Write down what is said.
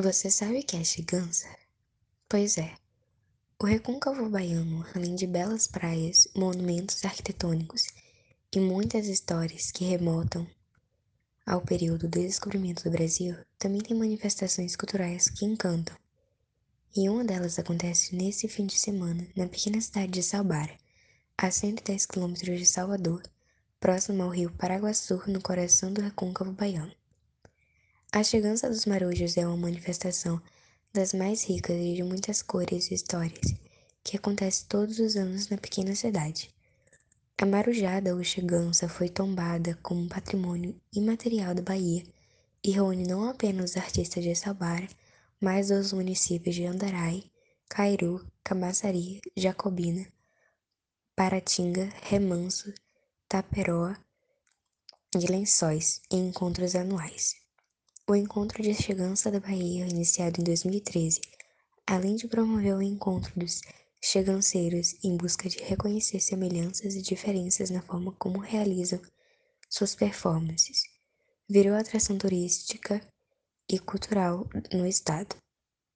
Você sabe o que é Chigança? Pois é, o Recôncavo Baiano, além de belas praias, monumentos arquitetônicos e muitas histórias que remontam ao período do descobrimento do Brasil, também tem manifestações culturais que encantam. E uma delas acontece nesse fim de semana, na pequena cidade de Salbara, a 110 quilômetros de Salvador, próximo ao rio Paraguaçu, no coração do Recôncavo Baiano. A Chegança dos Marujos é uma manifestação das mais ricas e de muitas cores e histórias, que acontece todos os anos na pequena cidade. A marujada ou chegança foi tombada como patrimônio imaterial da Bahia e reúne não apenas os artistas de Salbara, mas os municípios de Andarai, Cairu, Camaçari, Jacobina, Paratinga, Remanso, Taperoá e Lençóis em encontros anuais. O Encontro de Chegança da Bahia, iniciado em 2013, além de promover o encontro dos cheganceiros em busca de reconhecer semelhanças e diferenças na forma como realizam suas performances, virou atração turística e cultural no estado.